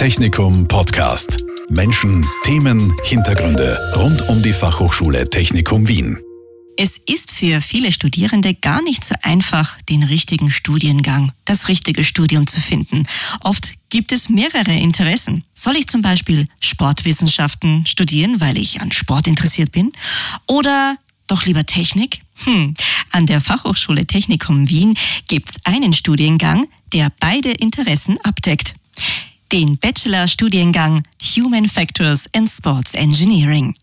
Technikum Podcast. Menschen, Themen, Hintergründe rund um die Fachhochschule Technikum Wien. Es ist für viele Studierende gar nicht so einfach, den richtigen Studiengang, das richtige Studium zu finden. Oft gibt es mehrere Interessen. Soll ich zum Beispiel Sportwissenschaften studieren, weil ich an Sport interessiert bin? Oder doch lieber Technik? Hm. An der Fachhochschule Technikum Wien gibt es einen Studiengang, der beide Interessen abdeckt den Bachelor-Studiengang Human Factors and Sports Engineering.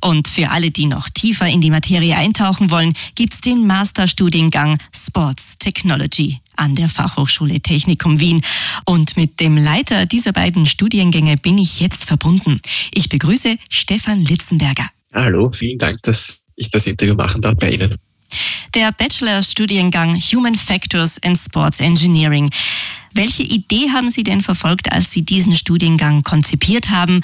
Und für alle, die noch tiefer in die Materie eintauchen wollen, gibt's den Masterstudiengang Sports Technology an der Fachhochschule Technikum Wien. Und mit dem Leiter dieser beiden Studiengänge bin ich jetzt verbunden. Ich begrüße Stefan Litzenberger. Hallo, vielen Dank, dass ich das Interview machen darf bei Ihnen. Der Bachelor-Studiengang Human Factors and Sports Engineering. Welche Idee haben Sie denn verfolgt, als Sie diesen Studiengang konzipiert haben?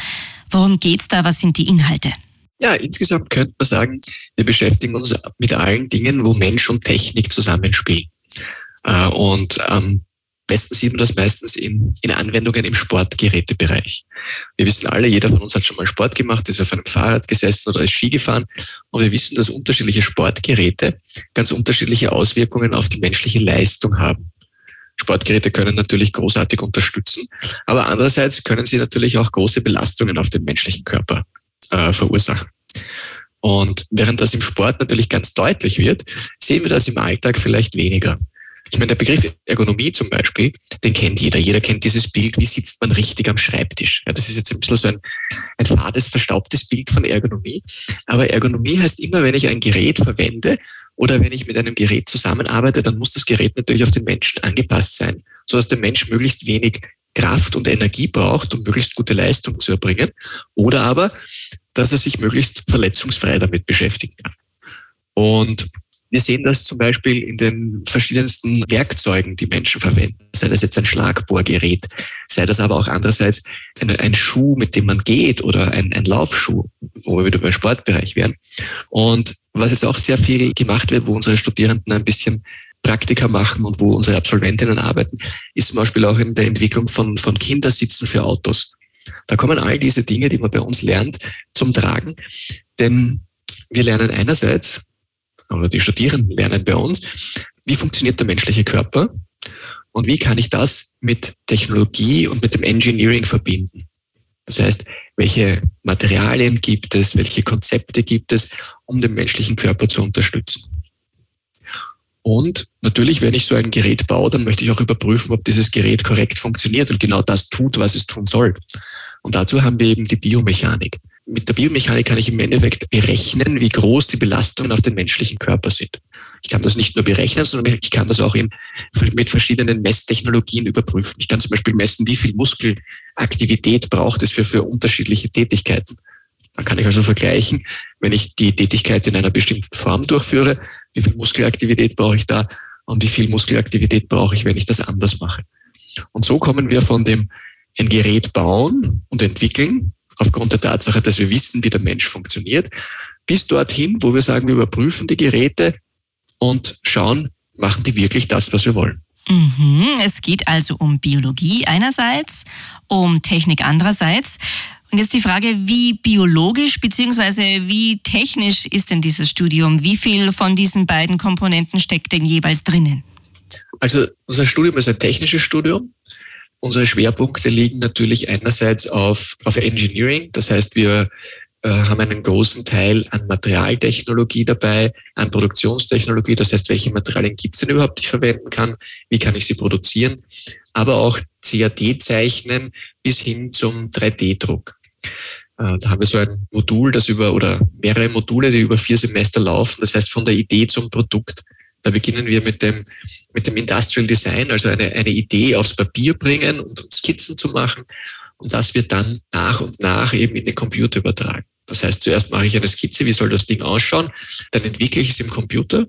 Worum geht's da? Was sind die Inhalte? Ja, insgesamt könnte man sagen, wir beschäftigen uns mit allen Dingen, wo Mensch und Technik zusammenspielen. Äh, und am besten sieht man das meistens in, in Anwendungen im Sportgerätebereich. Wir wissen alle, jeder von uns hat schon mal Sport gemacht, ist auf einem Fahrrad gesessen oder ist Ski gefahren. Und wir wissen, dass unterschiedliche Sportgeräte ganz unterschiedliche Auswirkungen auf die menschliche Leistung haben. Sportgeräte können natürlich großartig unterstützen, aber andererseits können sie natürlich auch große Belastungen auf den menschlichen Körper äh, verursachen. Und während das im Sport natürlich ganz deutlich wird, sehen wir das im Alltag vielleicht weniger. Ich meine, der Begriff Ergonomie zum Beispiel, den kennt jeder. Jeder kennt dieses Bild, wie sitzt man richtig am Schreibtisch. Ja, das ist jetzt ein bisschen so ein, ein fades, verstaubtes Bild von Ergonomie. Aber Ergonomie heißt immer, wenn ich ein Gerät verwende oder wenn ich mit einem Gerät zusammenarbeite, dann muss das Gerät natürlich auf den Menschen angepasst sein, sodass der Mensch möglichst wenig Kraft und Energie braucht, um möglichst gute Leistung zu erbringen. Oder aber, dass er sich möglichst verletzungsfrei damit beschäftigen kann. Und wir sehen das zum Beispiel in den verschiedensten Werkzeugen, die Menschen verwenden. Sei das jetzt ein Schlagbohrgerät, sei das aber auch andererseits ein, ein Schuh, mit dem man geht oder ein, ein Laufschuh, wo wir wieder beim Sportbereich wären. Und was jetzt auch sehr viel gemacht wird, wo unsere Studierenden ein bisschen Praktika machen und wo unsere Absolventinnen arbeiten, ist zum Beispiel auch in der Entwicklung von, von Kindersitzen für Autos. Da kommen all diese Dinge, die man bei uns lernt, zum Tragen. Denn wir lernen einerseits, oder die Studierenden lernen bei uns, wie funktioniert der menschliche Körper und wie kann ich das mit Technologie und mit dem Engineering verbinden. Das heißt, welche Materialien gibt es, welche Konzepte gibt es, um den menschlichen Körper zu unterstützen. Und natürlich, wenn ich so ein Gerät baue, dann möchte ich auch überprüfen, ob dieses Gerät korrekt funktioniert und genau das tut, was es tun soll. Und dazu haben wir eben die Biomechanik mit der Biomechanik kann ich im Endeffekt berechnen, wie groß die Belastungen auf den menschlichen Körper sind. Ich kann das nicht nur berechnen, sondern ich kann das auch in, mit verschiedenen Messtechnologien überprüfen. Ich kann zum Beispiel messen, wie viel Muskelaktivität braucht es für, für unterschiedliche Tätigkeiten. Dann kann ich also vergleichen, wenn ich die Tätigkeit in einer bestimmten Form durchführe, wie viel Muskelaktivität brauche ich da und wie viel Muskelaktivität brauche ich, wenn ich das anders mache. Und so kommen wir von dem ein Gerät bauen und entwickeln aufgrund der Tatsache, dass wir wissen, wie der Mensch funktioniert, bis dorthin, wo wir sagen, wir überprüfen die Geräte und schauen, machen die wirklich das, was wir wollen. Mhm, es geht also um Biologie einerseits, um Technik andererseits. Und jetzt die Frage, wie biologisch bzw. wie technisch ist denn dieses Studium? Wie viel von diesen beiden Komponenten steckt denn jeweils drinnen? Also unser Studium ist ein technisches Studium. Unsere Schwerpunkte liegen natürlich einerseits auf, auf Engineering. Das heißt, wir äh, haben einen großen Teil an Materialtechnologie dabei, an Produktionstechnologie. Das heißt, welche Materialien gibt es denn überhaupt, die ich verwenden kann? Wie kann ich sie produzieren? Aber auch CAD-Zeichnen bis hin zum 3D-Druck. Äh, da haben wir so ein Modul, das über, oder mehrere Module, die über vier Semester laufen. Das heißt, von der Idee zum Produkt. Da beginnen wir mit dem, mit dem Industrial Design, also eine, eine Idee aufs Papier bringen und Skizzen zu machen. Und das wird dann nach und nach eben in den Computer übertragen. Das heißt, zuerst mache ich eine Skizze, wie soll das Ding ausschauen, dann entwickle ich es im Computer.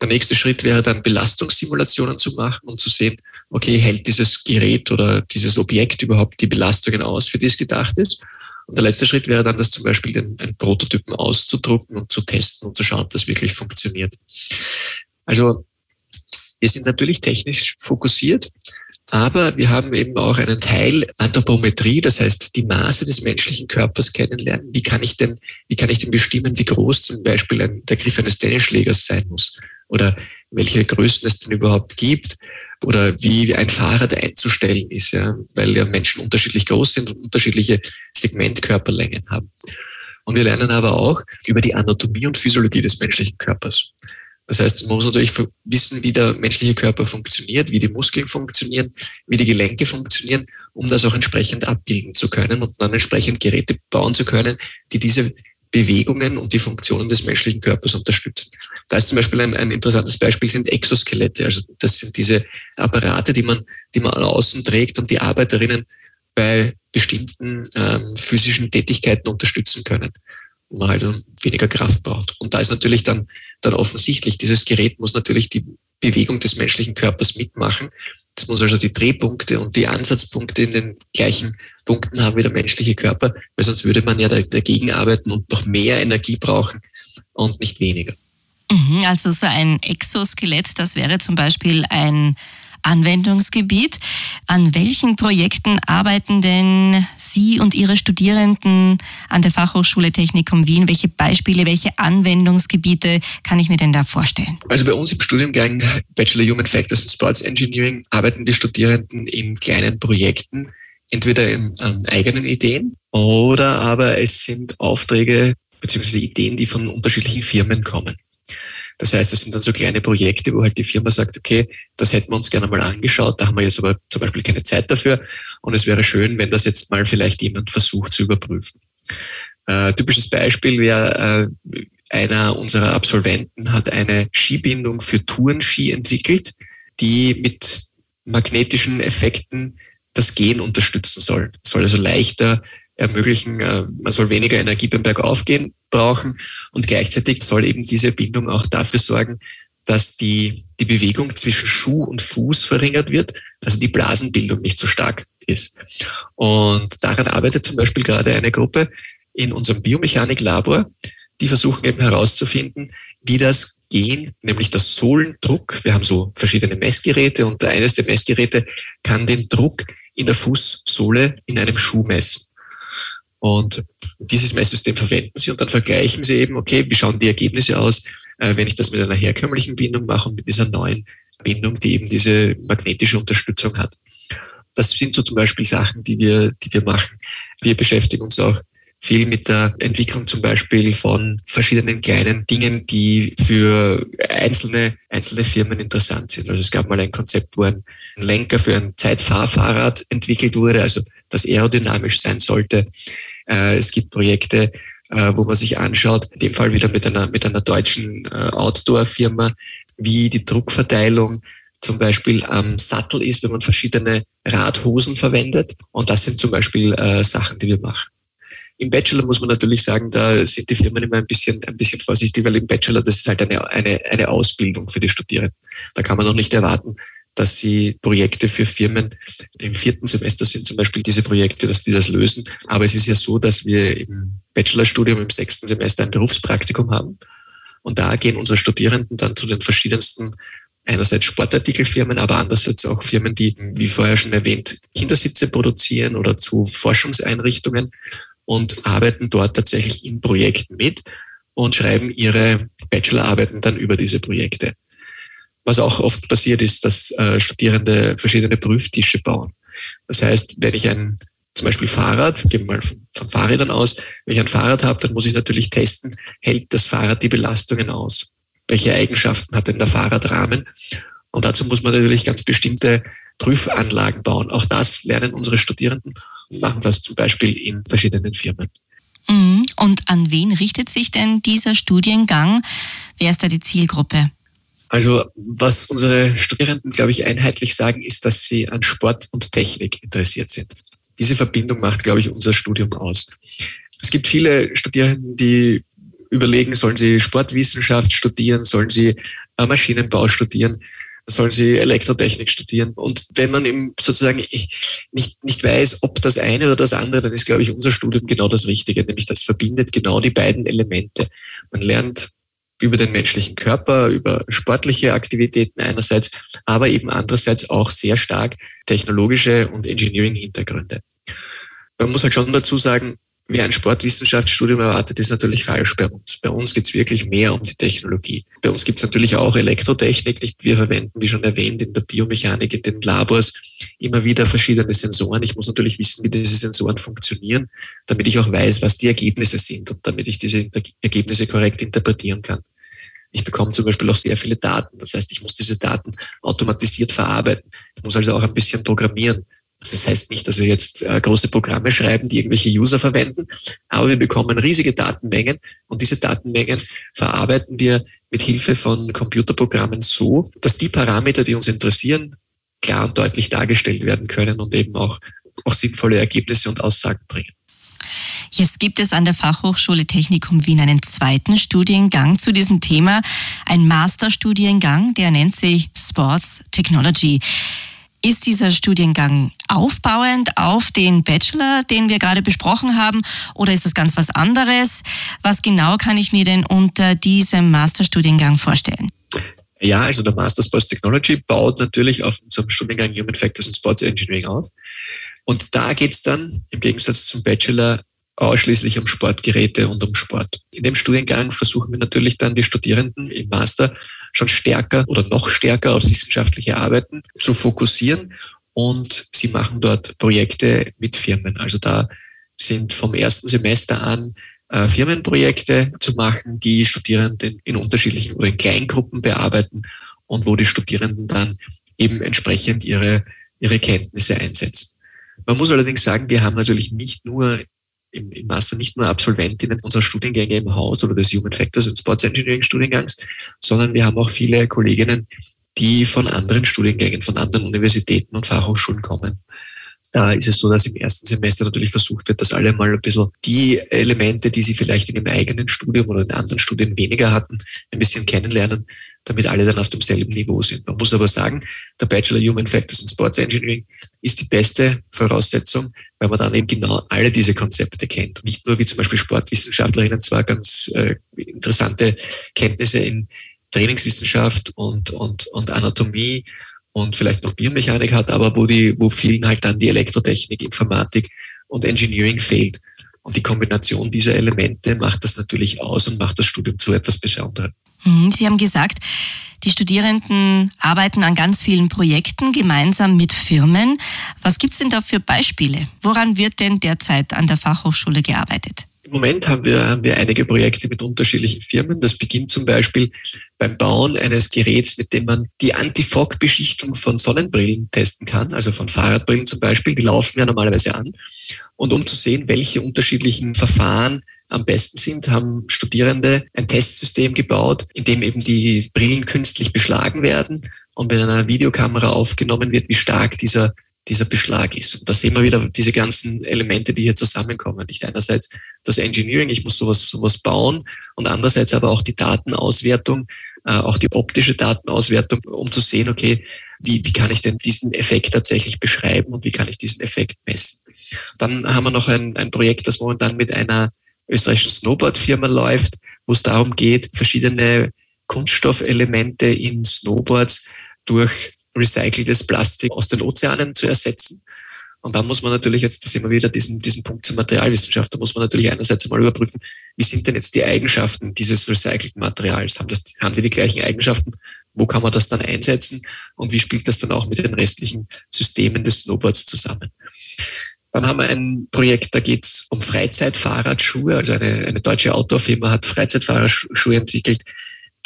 Der nächste Schritt wäre dann Belastungssimulationen zu machen und zu sehen, okay, hält dieses Gerät oder dieses Objekt überhaupt die Belastungen aus, für die es gedacht ist. Und der letzte Schritt wäre dann, das zum Beispiel den, einen Prototypen auszudrucken und zu testen und zu schauen, ob das wirklich funktioniert. Also wir sind natürlich technisch fokussiert, Aber wir haben eben auch einen Teil Anthropometrie, das heißt die Maße des menschlichen Körpers kennenlernen. Wie kann ich denn, wie kann ich denn bestimmen, wie groß zum Beispiel ein, der Griff eines Tennisschlägers sein muss? Oder welche Größen es denn überhaupt gibt? Oder wie ein Fahrrad einzustellen ist, ja, weil ja Menschen unterschiedlich groß sind und unterschiedliche Segmentkörperlängen haben. Und wir lernen aber auch über die Anatomie und Physiologie des menschlichen Körpers. Das heißt, man muss natürlich wissen, wie der menschliche Körper funktioniert, wie die Muskeln funktionieren, wie die Gelenke funktionieren, um das auch entsprechend abbilden zu können und dann entsprechend Geräte bauen zu können, die diese Bewegungen und die Funktionen des menschlichen Körpers unterstützen. Da ist zum Beispiel ein, ein interessantes Beispiel sind Exoskelette. Also das sind diese Apparate, die man, die man außen trägt und die Arbeiterinnen bei bestimmten ähm, physischen Tätigkeiten unterstützen können, wo man halt weniger Kraft braucht. Und da ist natürlich dann dann offensichtlich, dieses Gerät muss natürlich die Bewegung des menschlichen Körpers mitmachen. Es muss also die Drehpunkte und die Ansatzpunkte in den gleichen Punkten haben wie der menschliche Körper, weil sonst würde man ja dagegen arbeiten und noch mehr Energie brauchen und nicht weniger. Mhm, also so ein Exoskelett, das wäre zum Beispiel ein Anwendungsgebiet. An welchen Projekten arbeiten denn Sie und Ihre Studierenden an der Fachhochschule Technikum Wien? Welche Beispiele, welche Anwendungsgebiete kann ich mir denn da vorstellen? Also bei uns im Studiengang Bachelor Human Factors and Sports Engineering arbeiten die Studierenden in kleinen Projekten, entweder in, an eigenen Ideen oder aber es sind Aufträge bzw. Ideen, die von unterschiedlichen Firmen kommen. Das heißt, es sind dann so kleine Projekte, wo halt die Firma sagt, okay, das hätten wir uns gerne mal angeschaut, da haben wir jetzt aber zum Beispiel keine Zeit dafür und es wäre schön, wenn das jetzt mal vielleicht jemand versucht zu überprüfen. Äh, typisches Beispiel wäre, äh, einer unserer Absolventen hat eine Skibindung für Tourenski entwickelt, die mit magnetischen Effekten das Gehen unterstützen soll. Soll also leichter ermöglichen, äh, man soll weniger Energie beim Bergaufgehen brauchen und gleichzeitig soll eben diese Bindung auch dafür sorgen, dass die, die Bewegung zwischen Schuh und Fuß verringert wird, also die Blasenbildung nicht so stark ist. Und daran arbeitet zum Beispiel gerade eine Gruppe in unserem Biomechanik-Labor, die versuchen eben herauszufinden, wie das Gehen, nämlich das Sohlendruck, wir haben so verschiedene Messgeräte und eines der Messgeräte kann den Druck in der Fußsohle in einem Schuh messen. Und dieses Messsystem verwenden Sie und dann vergleichen Sie eben, okay, wie schauen die Ergebnisse aus, äh, wenn ich das mit einer herkömmlichen Bindung mache und mit dieser neuen Bindung, die eben diese magnetische Unterstützung hat. Das sind so zum Beispiel Sachen, die wir, die wir machen. Wir beschäftigen uns auch viel mit der Entwicklung zum Beispiel von verschiedenen kleinen Dingen, die für einzelne, einzelne Firmen interessant sind. Also es gab mal ein Konzept, wo ein Lenker für ein Zeitfahrfahrrad entwickelt wurde, also das aerodynamisch sein sollte. Äh, es gibt Projekte, äh, wo man sich anschaut, in dem Fall wieder mit einer, mit einer deutschen äh, Outdoor-Firma, wie die Druckverteilung zum Beispiel am Sattel ist, wenn man verschiedene Radhosen verwendet. Und das sind zum Beispiel äh, Sachen, die wir machen. Im Bachelor muss man natürlich sagen, da sind die Firmen immer ein bisschen, ein bisschen vorsichtig, weil im Bachelor, das ist halt eine, eine, eine Ausbildung für die Studierenden. Da kann man noch nicht erwarten, dass sie Projekte für Firmen im vierten Semester sind zum Beispiel diese Projekte, dass die das lösen. Aber es ist ja so, dass wir im Bachelorstudium im sechsten Semester ein Berufspraktikum haben. Und da gehen unsere Studierenden dann zu den verschiedensten einerseits Sportartikelfirmen, aber andererseits auch Firmen, die, wie vorher schon erwähnt, Kindersitze produzieren oder zu Forschungseinrichtungen und arbeiten dort tatsächlich in Projekten mit und schreiben ihre Bachelorarbeiten dann über diese Projekte. Was auch oft passiert ist, dass äh, Studierende verschiedene Prüftische bauen. Das heißt, wenn ich ein zum Beispiel Fahrrad, gehen wir mal von, von Fahrrädern aus, wenn ich ein Fahrrad habe, dann muss ich natürlich testen, hält das Fahrrad die Belastungen aus? Welche Eigenschaften hat denn der Fahrradrahmen? Und dazu muss man natürlich ganz bestimmte Prüfanlagen bauen. Auch das lernen unsere Studierenden und machen das zum Beispiel in verschiedenen Firmen. Mhm. Und an wen richtet sich denn dieser Studiengang? Wer ist da die Zielgruppe? Also was unsere Studierenden, glaube ich, einheitlich sagen, ist, dass sie an Sport und Technik interessiert sind. Diese Verbindung macht, glaube ich, unser Studium aus. Es gibt viele Studierenden, die überlegen, sollen sie Sportwissenschaft studieren, sollen sie äh, Maschinenbau studieren, sollen sie Elektrotechnik studieren. Und wenn man eben sozusagen nicht, nicht weiß, ob das eine oder das andere, dann ist, glaube ich, unser Studium genau das Richtige, nämlich das verbindet genau die beiden Elemente. Man lernt über den menschlichen Körper, über sportliche Aktivitäten einerseits, aber eben andererseits auch sehr stark technologische und Engineering-Hintergründe. Man muss halt schon dazu sagen, wer ein Sportwissenschaftsstudium erwartet, ist natürlich falsch bei uns. Bei uns geht es wirklich mehr um die Technologie. Bei uns gibt es natürlich auch Elektrotechnik. Nicht? Wir verwenden, wie schon erwähnt, in der Biomechanik, in den Labors immer wieder verschiedene Sensoren. Ich muss natürlich wissen, wie diese Sensoren funktionieren, damit ich auch weiß, was die Ergebnisse sind und damit ich diese Ergebnisse korrekt interpretieren kann. Ich bekomme zum Beispiel auch sehr viele Daten. Das heißt, ich muss diese Daten automatisiert verarbeiten. Ich muss also auch ein bisschen programmieren. Das heißt nicht, dass wir jetzt äh, große Programme schreiben, die irgendwelche User verwenden, aber wir bekommen riesige Datenmengen und diese Datenmengen verarbeiten wir mit Hilfe von Computerprogrammen so, dass die Parameter, die uns interessieren, klar und deutlich dargestellt werden können und eben auch, auch sinnvolle Ergebnisse und Aussagen bringen. Jetzt gibt es an der Fachhochschule Technikum Wien einen zweiten Studiengang zu diesem Thema, ein Masterstudiengang, der nennt sich Sports Technology. Ist dieser Studiengang aufbauend auf den Bachelor, den wir gerade besprochen haben, oder ist das ganz was anderes? Was genau kann ich mir denn unter diesem Masterstudiengang vorstellen? Ja, also der Master Sports Technology baut natürlich auf unserem Studiengang Human Factors und Sports Engineering auf. Und da geht es dann im Gegensatz zum Bachelor ausschließlich um Sportgeräte und um Sport. In dem Studiengang versuchen wir natürlich dann die Studierenden im Master schon stärker oder noch stärker auf wissenschaftliche Arbeiten zu fokussieren und sie machen dort Projekte mit Firmen. Also da sind vom ersten Semester an äh, Firmenprojekte zu machen, die Studierenden in unterschiedlichen oder in Kleingruppen bearbeiten und wo die Studierenden dann eben entsprechend ihre, ihre Kenntnisse einsetzen. Man muss allerdings sagen, wir haben natürlich nicht nur im, im Master nicht nur Absolventinnen unserer Studiengänge im Haus oder des Human Factors und Sports Engineering Studiengangs, sondern wir haben auch viele Kolleginnen, die von anderen Studiengängen, von anderen Universitäten und Fachhochschulen kommen. Da ist es so, dass im ersten Semester natürlich versucht wird, dass alle mal ein bisschen die Elemente, die sie vielleicht in ihrem eigenen Studium oder in anderen Studien weniger hatten, ein bisschen kennenlernen, damit alle dann auf demselben Niveau sind. Man muss aber sagen, der Bachelor Human Factors and Sports Engineering ist die beste Voraussetzung, weil man dann eben genau alle diese Konzepte kennt. Nicht nur wie zum Beispiel Sportwissenschaftlerinnen zwar ganz äh, interessante Kenntnisse in Trainingswissenschaft und, und, und Anatomie und vielleicht noch Biomechanik hat, aber wo die, wo vielen halt dann die Elektrotechnik, Informatik und Engineering fehlt. Und die Kombination dieser Elemente macht das natürlich aus und macht das Studium zu etwas Besonderem. Mhm, Sie haben gesagt, die Studierenden arbeiten an ganz vielen Projekten gemeinsam mit Firmen. Was gibt es denn da für Beispiele? Woran wird denn derzeit an der Fachhochschule gearbeitet? Im Moment haben wir, haben wir einige Projekte mit unterschiedlichen Firmen. Das beginnt zum Beispiel beim Bauen eines Geräts, mit dem man die Anti-Fog-Beschichtung von Sonnenbrillen testen kann, also von Fahrradbrillen zum Beispiel. Die laufen ja normalerweise an. Und um zu sehen, welche unterschiedlichen Verfahren am besten sind, haben Studierende ein Testsystem gebaut, in dem eben die Brillen künstlich beschlagen werden und mit einer Videokamera aufgenommen wird, wie stark dieser dieser Beschlag ist. Und da sehen wir wieder diese ganzen Elemente, die hier zusammenkommen. Nicht einerseits das Engineering, ich muss sowas, sowas bauen und andererseits aber auch die Datenauswertung, äh, auch die optische Datenauswertung, um zu sehen, okay, wie, wie kann ich denn diesen Effekt tatsächlich beschreiben und wie kann ich diesen Effekt messen. Dann haben wir noch ein, ein Projekt, das momentan mit einer österreichischen Snowboard-Firma läuft, wo es darum geht, verschiedene Kunststoffelemente in Snowboards durch recyceltes Plastik aus den Ozeanen zu ersetzen. Und da muss man natürlich jetzt, das immer wieder diesen, diesen Punkt zur Materialwissenschaft, da muss man natürlich einerseits einmal überprüfen, wie sind denn jetzt die Eigenschaften dieses recycelten Materials? Haben, das, haben die die gleichen Eigenschaften? Wo kann man das dann einsetzen? Und wie spielt das dann auch mit den restlichen Systemen des Snowboards zusammen? Dann haben wir ein Projekt, da geht es um Freizeitfahrradschuhe. Also eine, eine deutsche Outdoor-Firma hat Freizeitfahrradschuhe entwickelt,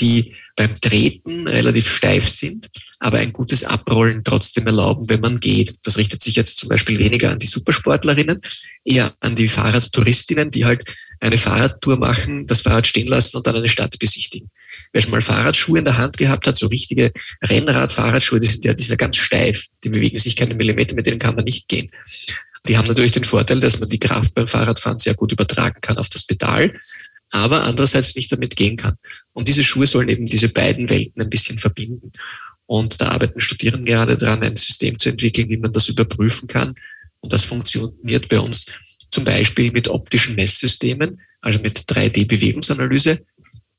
die beim Treten relativ steif sind, aber ein gutes Abrollen trotzdem erlauben, wenn man geht. Das richtet sich jetzt zum Beispiel weniger an die Supersportlerinnen, eher an die Fahrradtouristinnen, die halt eine Fahrradtour machen, das Fahrrad stehen lassen und dann eine Stadt besichtigen. Wer schon mal Fahrradschuhe in der Hand gehabt hat, so richtige Rennrad-Fahrradschuhe, die sind ja, die ganz steif, die bewegen sich keine Millimeter, mit denen kann man nicht gehen. Die haben natürlich den Vorteil, dass man die Kraft beim Fahrradfahren sehr gut übertragen kann auf das Pedal, aber andererseits nicht damit gehen kann. Und diese Schuhe sollen eben diese beiden Welten ein bisschen verbinden. Und da arbeiten Studierende gerade dran, ein System zu entwickeln, wie man das überprüfen kann. Und das funktioniert bei uns zum Beispiel mit optischen Messsystemen, also mit 3D-Bewegungsanalyse.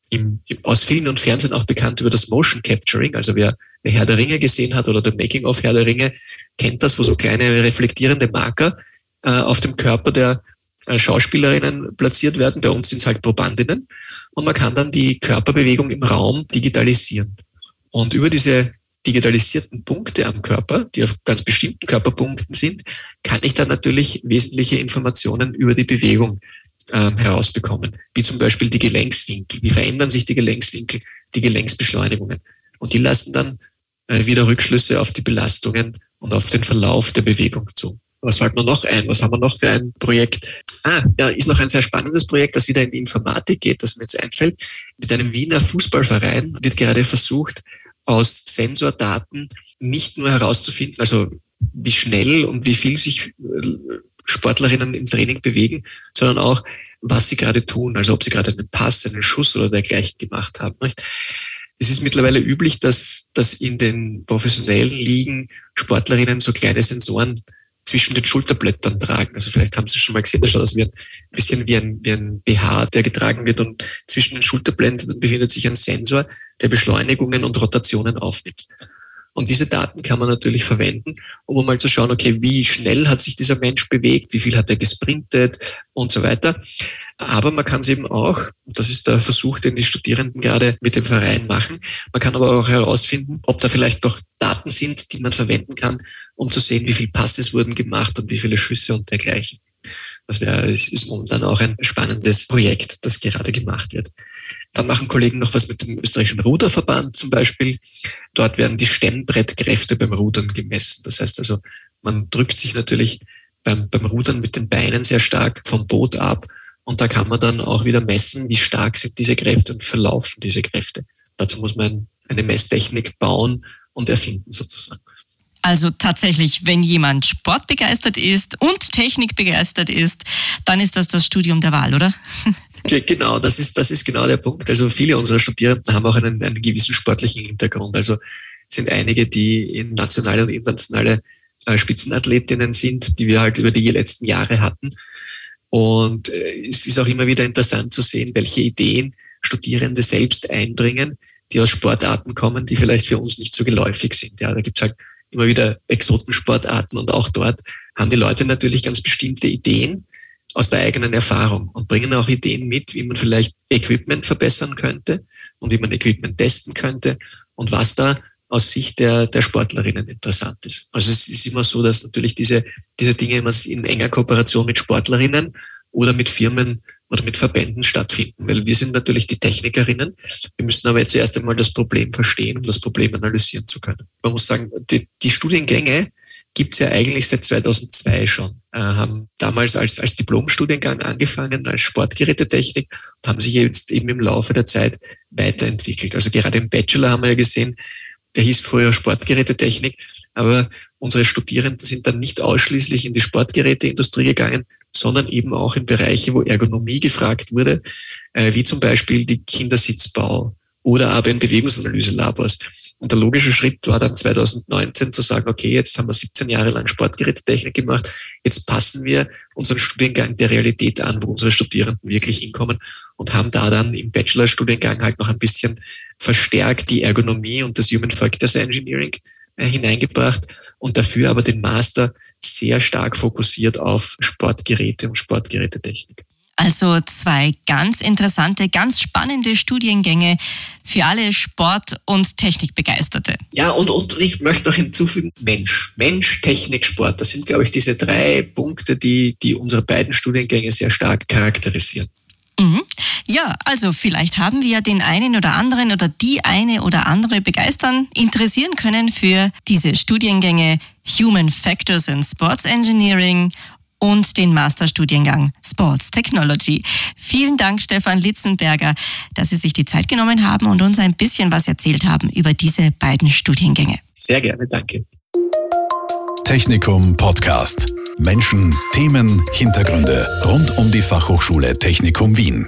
im, aus Film und Fernsehen auch bekannt über das Motion Capturing. Also wer, wer Herr der Ringe gesehen hat oder der Making of Herr der Ringe, kennt das, wo so kleine reflektierende Marker äh, auf dem Körper der Schauspielerinnen platziert werden. Bei uns sind es halt Probandinnen. Und man kann dann die Körperbewegung im Raum digitalisieren. Und über diese digitalisierten Punkte am Körper, die auf ganz bestimmten Körperpunkten sind, kann ich dann natürlich wesentliche Informationen über die Bewegung ähm, herausbekommen, wie zum Beispiel die Gelenkswinkel. Wie verändern sich die Gelenkswinkel, die Gelenksbeschleunigungen? Und die lassen dann äh, wieder Rückschlüsse auf die Belastungen und auf den Verlauf der Bewegung zu. Was fällt mir noch ein? Was haben wir noch für ein Projekt? Ah, ja, ist noch ein sehr spannendes Projekt, das wieder in die Informatik geht, das mir jetzt einfällt. Mit einem Wiener Fußballverein wird gerade versucht, aus Sensordaten nicht nur herauszufinden, also wie schnell und wie viel sich äh, Sportlerinnen im Training bewegen, sondern auch, was sie gerade tun, also ob sie gerade einen Pass, einen Schuss oder dergleichen gemacht haben. Es ist mittlerweile üblich, dass, dass in den professionellen Ligen Sportlerinnen so kleine Sensoren zwischen den Schulterblättern tragen. Also vielleicht haben Sie schon mal gesehen, da schaut aus wie ein bisschen wie ein, wie ein BH, der getragen wird und zwischen den Schulterblättern befindet sich ein Sensor, der Beschleunigungen und Rotationen aufnimmt. Und diese Daten kann man natürlich verwenden, um mal zu schauen, okay, wie schnell hat sich dieser Mensch bewegt, wie viel hat er gesprintet und so weiter. Aber man kann es eben auch, das ist der Versuch, den die Studierenden gerade mit dem Verein machen, man kann aber auch herausfinden, ob da vielleicht doch Daten sind, die man verwenden kann, um zu sehen, wie viel Passes wurden gemacht und wie viele Schüsse und dergleichen. Das wäre, ist momentan auch ein spannendes Projekt, das gerade gemacht wird. Dann machen Kollegen noch was mit dem österreichischen Ruderverband zum Beispiel. Dort werden die Stemmbrettkräfte beim Rudern gemessen. Das heißt also, man drückt sich natürlich beim, beim Rudern mit den Beinen sehr stark vom Boot ab. Und da kann man dann auch wieder messen, wie stark sind diese Kräfte und verlaufen diese Kräfte. Dazu muss man eine Messtechnik bauen und erfinden sozusagen. Also tatsächlich, wenn jemand sportbegeistert ist und technikbegeistert ist, dann ist das das Studium der Wahl, oder? Genau, das ist, das ist genau der Punkt. Also viele unserer Studierenden haben auch einen, einen gewissen sportlichen Hintergrund. Also sind einige, die in nationale und internationale äh, Spitzenathletinnen sind, die wir halt über die letzten Jahre hatten. Und äh, es ist auch immer wieder interessant zu sehen, welche Ideen Studierende selbst einbringen, die aus Sportarten kommen, die vielleicht für uns nicht so geläufig sind. Ja, da gibt's halt immer wieder Exotensportarten und auch dort haben die Leute natürlich ganz bestimmte Ideen, aus der eigenen Erfahrung und bringen auch Ideen mit, wie man vielleicht Equipment verbessern könnte und wie man Equipment testen könnte und was da aus Sicht der, der Sportlerinnen interessant ist. Also es ist immer so, dass natürlich diese, diese Dinge immer in enger Kooperation mit Sportlerinnen oder mit Firmen oder mit Verbänden stattfinden, weil wir sind natürlich die Technikerinnen. Wir müssen aber jetzt zuerst einmal das Problem verstehen, um das Problem analysieren zu können. Man muss sagen, die, die Studiengänge gibt's ja eigentlich seit 2002 schon. Äh, haben damals als, als Diplomstudiengang angefangen, als Sportgerätetechnik und haben sich jetzt eben im Laufe der Zeit weiterentwickelt. Also gerade im Bachelor haben wir ja gesehen, der hieß früher Sportgerätetechnik, aber unsere Studierenden sind dann nicht ausschließlich in die Sportgeräteindustrie gegangen, sondern eben auch in Bereiche, wo Ergonomie gefragt wurde, äh, wie zum Beispiel die Kindersitzbau oder aber in Bewegungsanalyse-Labors. Und der logische Schritt war dann 2019 zu sagen, okay, jetzt haben wir 17 Jahre lang Sportgerätetechnik gemacht, jetzt passen wir unseren Studiengang der Realität an, wo unsere Studierenden wirklich hinkommen und haben da dann im Bachelorstudiengang halt noch ein bisschen verstärkt die Ergonomie und das Human Factors Engineering äh, hineingebracht und dafür aber den Master sehr stark fokussiert auf Sportgeräte und Sportgerätetechnik. Also zwei ganz interessante, ganz spannende Studiengänge für alle Sport- und Technikbegeisterte. Ja, und, und ich möchte noch hinzufügen, Mensch. Mensch, Technik, Sport. Das sind, glaube ich, diese drei Punkte, die, die unsere beiden Studiengänge sehr stark charakterisieren. Mhm. Ja, also vielleicht haben wir ja den einen oder anderen oder die eine oder andere begeistern, interessieren können für diese Studiengänge Human Factors in Sports Engineering und den Masterstudiengang Sports Technology. Vielen Dank, Stefan Litzenberger, dass Sie sich die Zeit genommen haben und uns ein bisschen was erzählt haben über diese beiden Studiengänge. Sehr gerne, danke. Technikum Podcast. Menschen, Themen, Hintergründe rund um die Fachhochschule Technikum Wien.